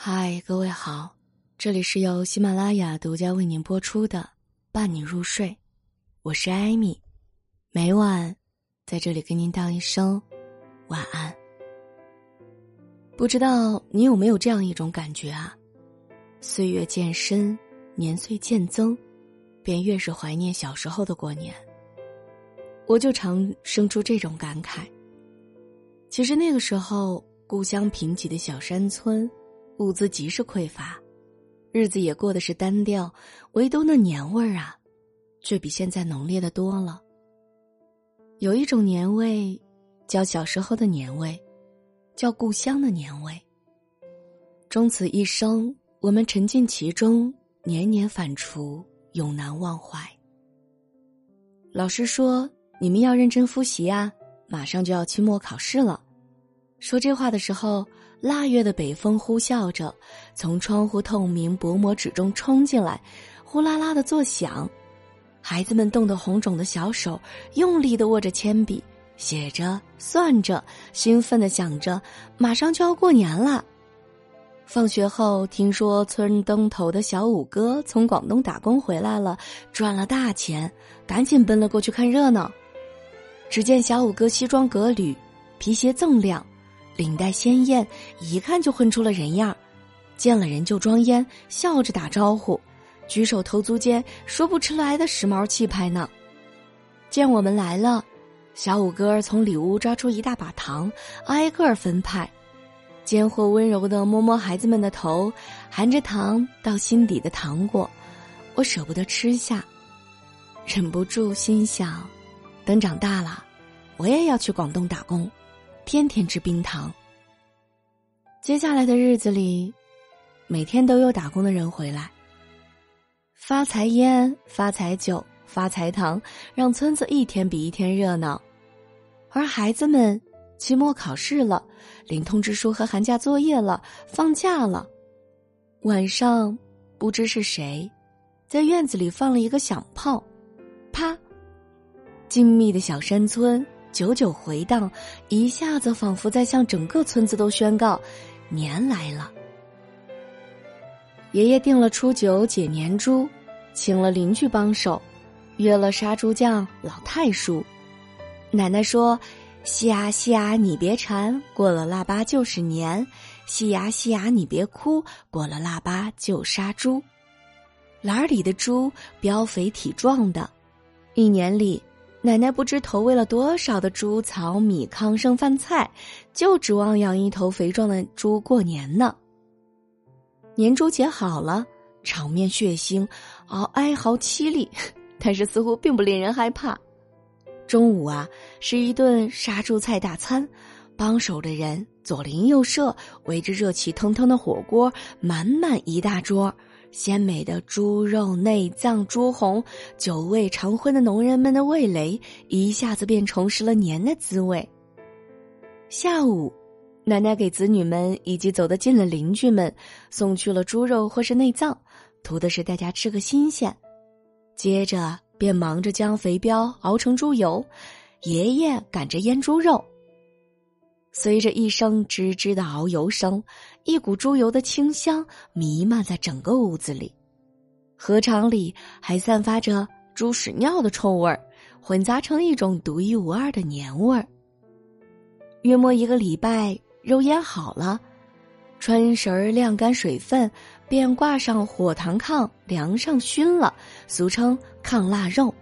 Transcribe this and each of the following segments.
嗨，各位好，这里是由喜马拉雅独家为您播出的《伴你入睡》，我是艾米，每晚在这里跟您道一声晚安。不知道你有没有这样一种感觉啊？岁月渐深，年岁渐增，便越是怀念小时候的过年。我就常生出这种感慨。其实那个时候，故乡贫瘠的小山村。物资极是匮乏，日子也过得是单调，唯独那年味儿啊，却比现在浓烈的多了。有一种年味，叫小时候的年味，叫故乡的年味。终此一生，我们沉浸其中，年年反刍，永难忘怀。老师说：“你们要认真复习啊，马上就要期末考试了。”说这话的时候。腊月的北风呼啸着，从窗户透明薄膜纸中冲进来，呼啦啦的作响。孩子们冻得红肿的小手，用力的握着铅笔，写着、算着，兴奋的想着，马上就要过年了。放学后，听说村东头的小五哥从广东打工回来了，赚了大钱，赶紧奔了过去看热闹。只见小五哥西装革履，皮鞋锃亮。领带鲜艳，一看就混出了人样见了人就装烟，笑着打招呼，举手投足间说不出来的时髦气派呢。见我们来了，小五哥从里屋抓出一大把糖，挨个分派，奸货温柔的摸摸孩子们的头，含着糖到心底的糖果，我舍不得吃下，忍不住心想：等长大了，我也要去广东打工。天天吃冰糖。接下来的日子里，每天都有打工的人回来，发财烟、发财酒、发财糖，让村子一天比一天热闹。而孩子们期末考试了，领通知书和寒假作业了，放假了。晚上，不知是谁，在院子里放了一个响炮，啪！静谧的小山村。久久回荡，一下子仿佛在向整个村子都宣告：年来了。爷爷定了初九解年猪，请了邻居帮手，约了杀猪匠老太叔。奶奶说：“西牙西牙你别馋，过了腊八就是年；西牙西牙你别哭，过了腊八就杀猪。栏里的猪膘肥体壮的，一年里。”奶奶不知投喂了多少的猪草、米糠、剩饭菜，就指望养一头肥壮的猪过年呢。年猪节好了，场面血腥，嗷哀嚎凄厉，但是似乎并不令人害怕。中午啊，是一顿杀猪菜大餐，帮手的人左邻右舍围着热气腾腾的火锅，满满一大桌。鲜美的猪肉、内脏、猪红，久未尝荤的农人们的味蕾一下子便重拾了年的滋味。下午，奶奶给子女们以及走得近的邻居们送去了猪肉或是内脏，图的是大家吃个新鲜。接着便忙着将肥膘熬成猪油，爷爷赶着腌猪肉。随着一声吱吱的熬油声，一股猪油的清香弥漫在整个屋子里，河场里还散发着猪屎尿的臭味儿，混杂成一种独一无二的年味儿。约莫一个礼拜，肉腌好了，穿绳儿晾干水分，便挂上火塘炕，梁上熏了，俗称炕腊肉。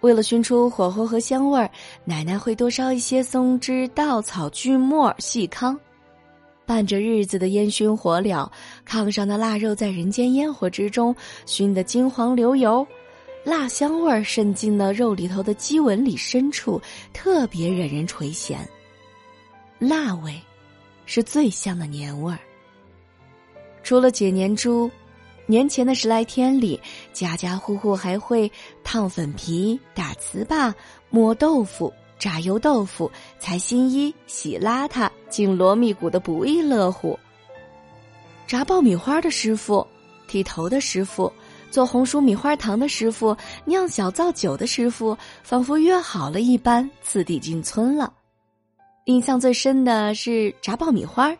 为了熏出火候和香味儿，奶奶会多烧一些松枝、稻草、锯末、细糠，伴着日子的烟熏火燎，炕上的腊肉在人间烟火之中熏得金黄流油，辣香味儿渗进了肉里头的鸡纹里深处，特别惹人垂涎。辣味，是最香的年味儿。除了解年猪。年前的十来天里，家家户户还会烫粉皮、打糍粑、磨豆腐、炸油豆腐、裁新衣、洗邋遢、进锣密鼓的不亦乐乎。炸爆米花的师傅、剃头的师傅、做红薯米花糖的师傅、酿小造酒的师傅，仿佛约好了一般，次第进村了。印象最深的是炸爆米花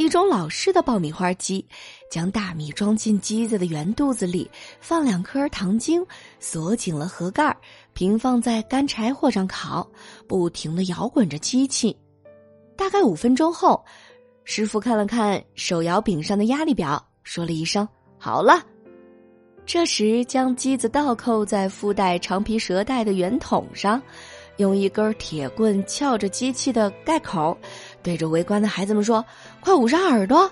一种老式的爆米花机，将大米装进机子的圆肚子里，放两颗糖精，锁紧了盒盖，平放在干柴火上烤，不停的摇滚着机器。大概五分钟后，师傅看了看手摇柄上的压力表，说了一声“好了”。这时，将机子倒扣在附带长皮蛇带的圆筒上，用一根铁棍撬着机器的盖口，对着围观的孩子们说：“快捂上耳朵！”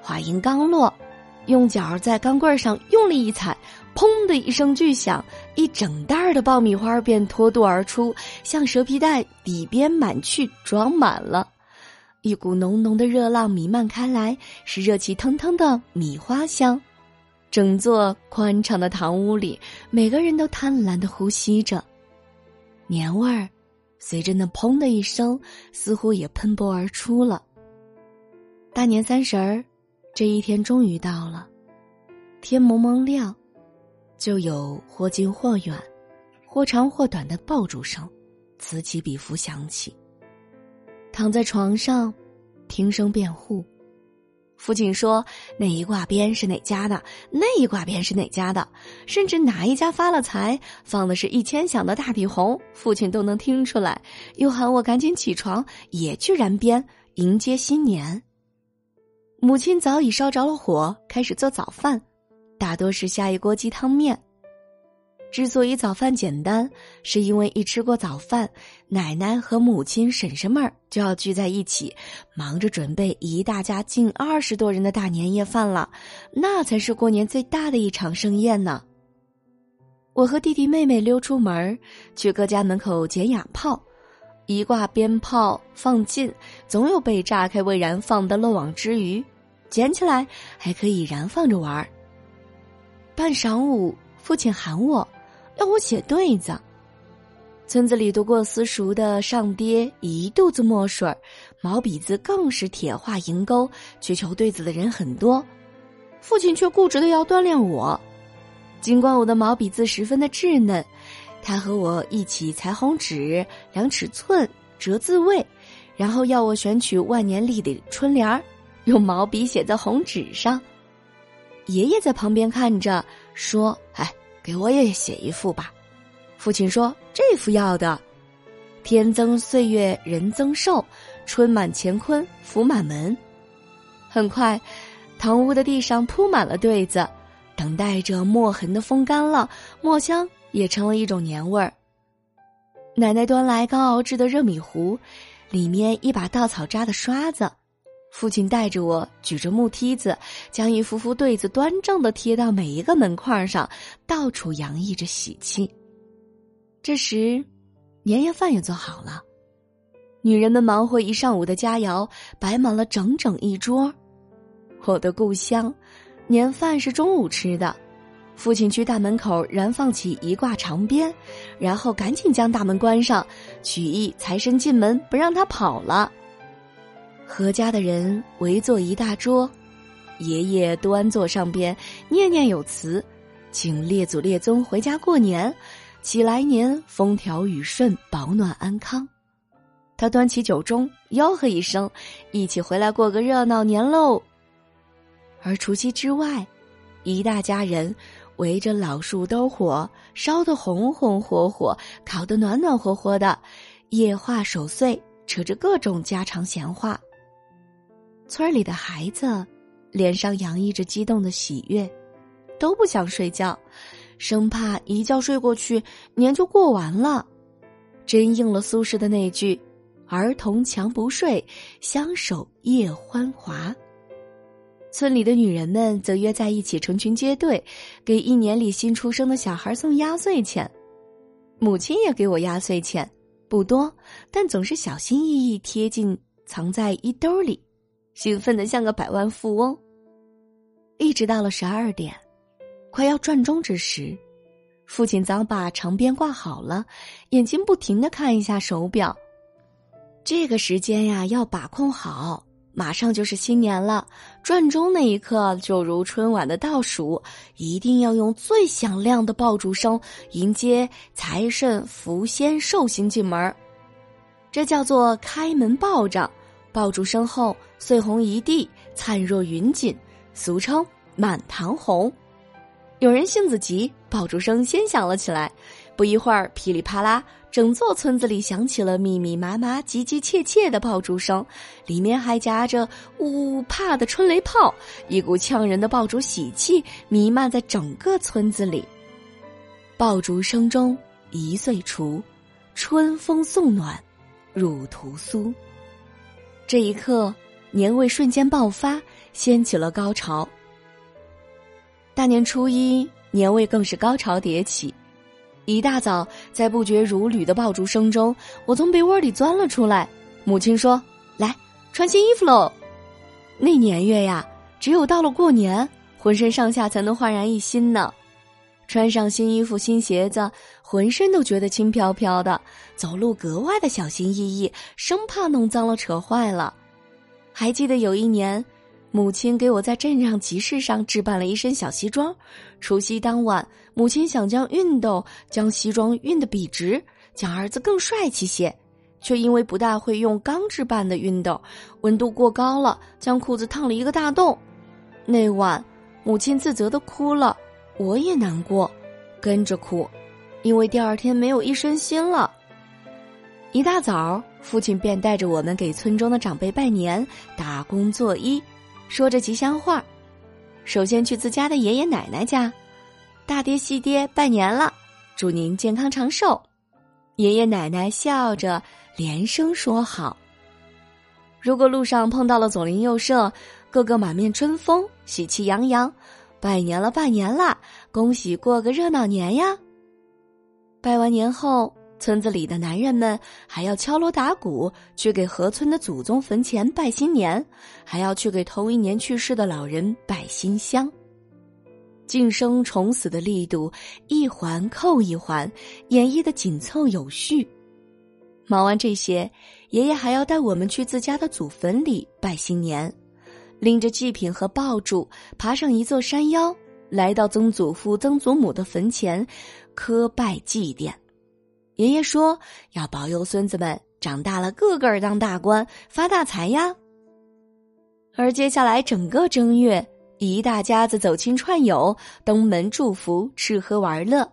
话音刚落，用脚在钢棍上用力一踩，砰的一声巨响，一整袋的爆米花便脱肚而出，向蛇皮袋底边满去，装满了。一股浓浓的热浪弥漫开来，是热气腾腾的米花香。整座宽敞的堂屋里，每个人都贪婪的呼吸着，年味儿随着那“砰”的一声，似乎也喷薄而出了。大年三十儿，这一天终于到了，天蒙蒙亮，就有或近或远、或长或短的爆竹声此起彼伏响起。躺在床上，听声辩护。父亲说：“那一挂鞭是哪家的？那一挂鞭是哪家的？甚至哪一家发了财，放的是一千响的大地红，父亲都能听出来。又喊我赶紧起床，也去燃鞭迎接新年。”母亲早已烧着了火，开始做早饭，大多是下一锅鸡汤面。之所以早饭简单，是因为一吃过早饭，奶奶和母亲、婶婶们儿就要聚在一起，忙着准备一大家近二十多人的大年夜饭了，那才是过年最大的一场盛宴呢。我和弟弟妹妹溜出门去各家门口捡哑炮，一挂鞭炮放尽，总有被炸开未燃放的漏网之鱼，捡起来还可以燃放着玩儿。半晌午，父亲喊我。要我写对子。村子里读过私塾的上爹一肚子墨水毛笔字更是铁画银钩，去求对子的人很多。父亲却固执的要锻炼我，尽管我的毛笔字十分的稚嫩，他和我一起裁红纸、量尺寸、折字位，然后要我选取万年历的春联儿，用毛笔写在红纸上。爷爷在旁边看着说：“哎。”给我也写一幅吧，父亲说：“这幅要的，天增岁月人增寿，春满乾坤福满门。”很快，堂屋的地上铺满了对子，等待着墨痕的风干了，墨香也成了一种年味儿。奶奶端来刚熬制的热米糊，里面一把稻草扎的刷子。父亲带着我，举着木梯子，将一幅幅对子端正的贴到每一个门框上，到处洋溢着喜气。这时，年夜饭也做好了，女人们忙活一上午的佳肴，摆满了整整一桌。我的故乡，年饭是中午吃的。父亲去大门口燃放起一挂长鞭，然后赶紧将大门关上，取意财神进门不让他跑了。何家的人围坐一大桌，爷爷端坐上边，念念有词，请列祖列宗回家过年，祈来年风调雨顺，保暖安康。他端起酒盅，吆喝一声：“一起回来过个热闹年喽！”而除夕之外，一大家人围着老树兜火，烧得红红火火，烤得暖暖和和的，夜话守岁，扯着各种家常闲话。村里的孩子脸上洋溢着激动的喜悦，都不想睡觉，生怕一觉睡过去年就过完了。真应了苏轼的那句：“儿童强不睡，相守夜欢华。”村里的女人们则约在一起成群结队，给一年里新出生的小孩送压岁钱。母亲也给我压岁钱，不多，但总是小心翼翼贴进藏在衣兜里。兴奋的像个百万富翁。一直到了十二点，快要转钟之时，父亲早把长鞭挂好了，眼睛不停的看一下手表。这个时间呀，要把控好，马上就是新年了。转钟那一刻，就如春晚的倒数，一定要用最响亮的爆竹声迎接财神、福仙、寿星进门儿这叫做开门报账。爆竹声后，碎红一地，灿若云锦，俗称满堂红。有人性子急，爆竹声先响了起来。不一会儿，噼里啪啦，整座村子里响起了密密麻麻、急急切切的爆竹声，里面还夹着呜呜怕的春雷炮，一股呛人的爆竹喜气弥漫在整个村子里。爆竹声中一岁除，春风送暖入屠苏。这一刻，年味瞬间爆发，掀起了高潮。大年初一，年味更是高潮迭起。一大早，在不绝如缕的爆竹声中，我从被窝里钻了出来。母亲说：“来，穿新衣服喽。”那年月呀，只有到了过年，浑身上下才能焕然一新呢。穿上新衣服、新鞋子，浑身都觉得轻飘飘的，走路格外的小心翼翼，生怕弄脏了、扯坏了。还记得有一年。母亲给我在镇上集市上置办了一身小西装。除夕当晚，母亲想将熨斗将西装熨得笔直，将儿子更帅气些，却因为不大会用钢制办的熨斗，温度过高了，将裤子烫了一个大洞。那晚，母亲自责的哭了，我也难过，跟着哭，因为第二天没有一身新了。一大早，父亲便带着我们给村中的长辈拜年，打工作揖。说着吉祥话，首先去自家的爷爷奶奶家，大爹细爹拜年了，祝您健康长寿。爷爷奶奶笑着连声说好。如果路上碰到了左邻右舍，个个满面春风，喜气洋洋，拜年了，拜年啦，恭喜过个热闹年呀。拜完年后。村子里的男人们还要敲锣打鼓去给河村的祖宗坟前拜新年，还要去给同一年去世的老人拜新香。晋生重死的力度一环扣一环，演绎的紧凑有序。忙完这些，爷爷还要带我们去自家的祖坟里拜新年，拎着祭品和爆竹，爬上一座山腰，来到曾祖父、曾祖母的坟前，磕拜祭奠。爷爷说：“要保佑孙子们长大了，个个当大官，发大财呀。”而接下来整个正月，一大家子走亲串友，登门祝福，吃喝玩乐。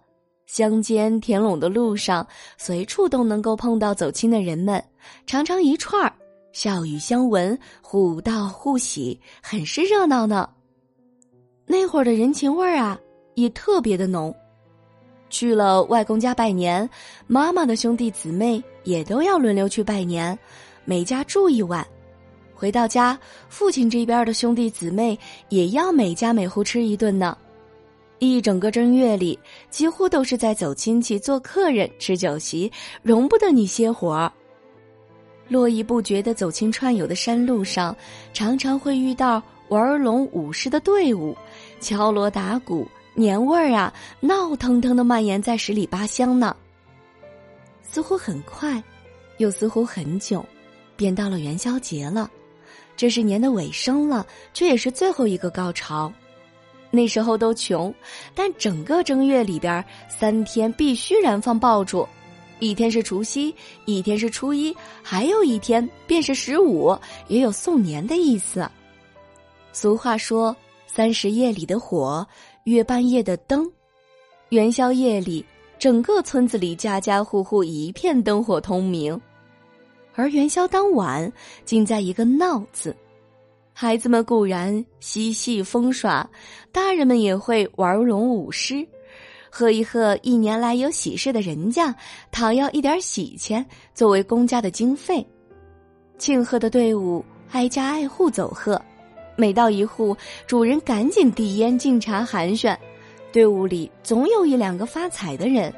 乡间田垄的路上，随处都能够碰到走亲的人们，常常一串儿，笑语相闻，互道互喜，很是热闹呢。那会儿的人情味儿啊，也特别的浓。去了外公家拜年，妈妈的兄弟姊妹也都要轮流去拜年，每家住一晚。回到家，父亲这边的兄弟姊妹也要每家每户吃一顿呢。一整个正月里，几乎都是在走亲戚、做客人、吃酒席，容不得你歇会儿。络绎不绝的走亲串友的山路上，常常会遇到玩龙舞狮的队伍，敲锣打鼓。年味儿啊，闹腾腾的蔓延在十里八乡呢。似乎很快，又似乎很久，便到了元宵节了。这是年的尾声了，却也是最后一个高潮。那时候都穷，但整个正月里边三天必须燃放爆竹，一天是除夕，一天是初一，还有一天便是十五，也有送年的意思。俗话说：“三十夜里的火。”月半夜的灯，元宵夜里，整个村子里家家户户一片灯火通明。而元宵当晚，竟在一个“闹”字。孩子们固然嬉戏疯耍，大人们也会玩龙舞狮，贺一贺一年来有喜事的人家，讨要一点喜钱作为公家的经费。庆贺的队伍挨家挨户走贺。每到一户，主人赶紧递烟敬茶寒暄，队伍里总有一两个发财的人，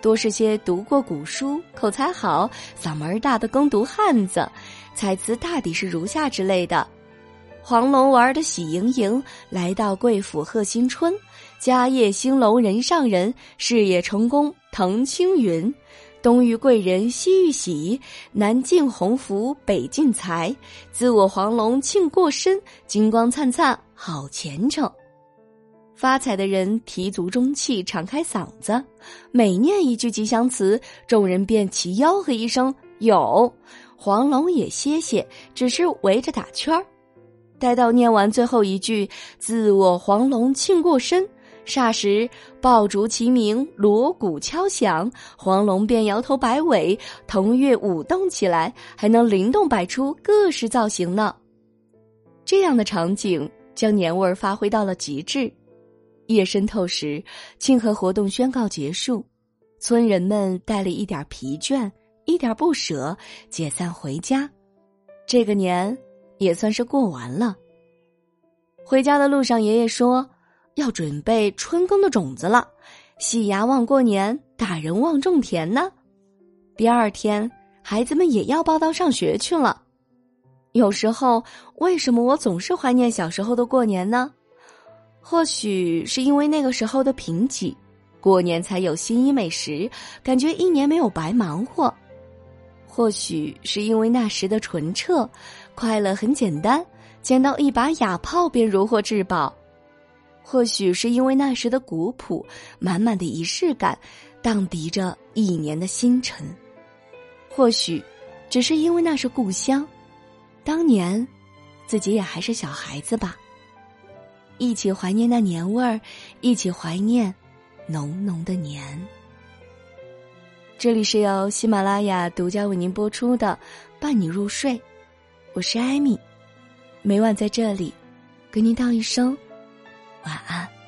多是些读过古书、口才好、嗓门大的耕读汉子，彩词大抵是如下之类的：黄龙玩的喜盈盈，来到贵府贺新春，家业兴隆人上人，事业成功腾青云。东遇贵人西遇喜，南进鸿福北进财，自我黄龙庆过身，金光灿灿好前程。发财的人提足中气，敞开嗓子，每念一句吉祥词，众人便齐吆喝一声“有”，黄龙也歇歇，只是围着打圈儿。待到念完最后一句“自我黄龙庆过身”，霎时爆竹齐鸣，锣鼓敲响，黄龙便摇头摆尾，腾跃舞动起来，还能灵动摆出各式造型呢。这样的场景将年味儿发挥到了极致。夜深透时，庆贺活动宣告结束，村人们带了一点疲倦，一点不舍，解散回家。这个年也算是过完了。回家的路上，爷爷说要准备春耕的种子了，细芽望过年，大人望种田呢。第二天，孩子们也要报到上学去了。有时候，为什么我总是怀念小时候的过年呢？或许是因为那个时候的贫瘠，过年才有新衣美食，感觉一年没有白忙活；或许是因为那时的纯澈，快乐很简单，捡到一把哑炮便如获至宝；或许是因为那时的古朴，满满的仪式感，荡涤着一年的星辰；或许，只是因为那是故乡，当年，自己也还是小孩子吧。一起怀念那年味儿，一起怀念浓浓的年。这里是由喜马拉雅独家为您播出的《伴你入睡》，我是艾米，每晚在这里跟您道一声晚安。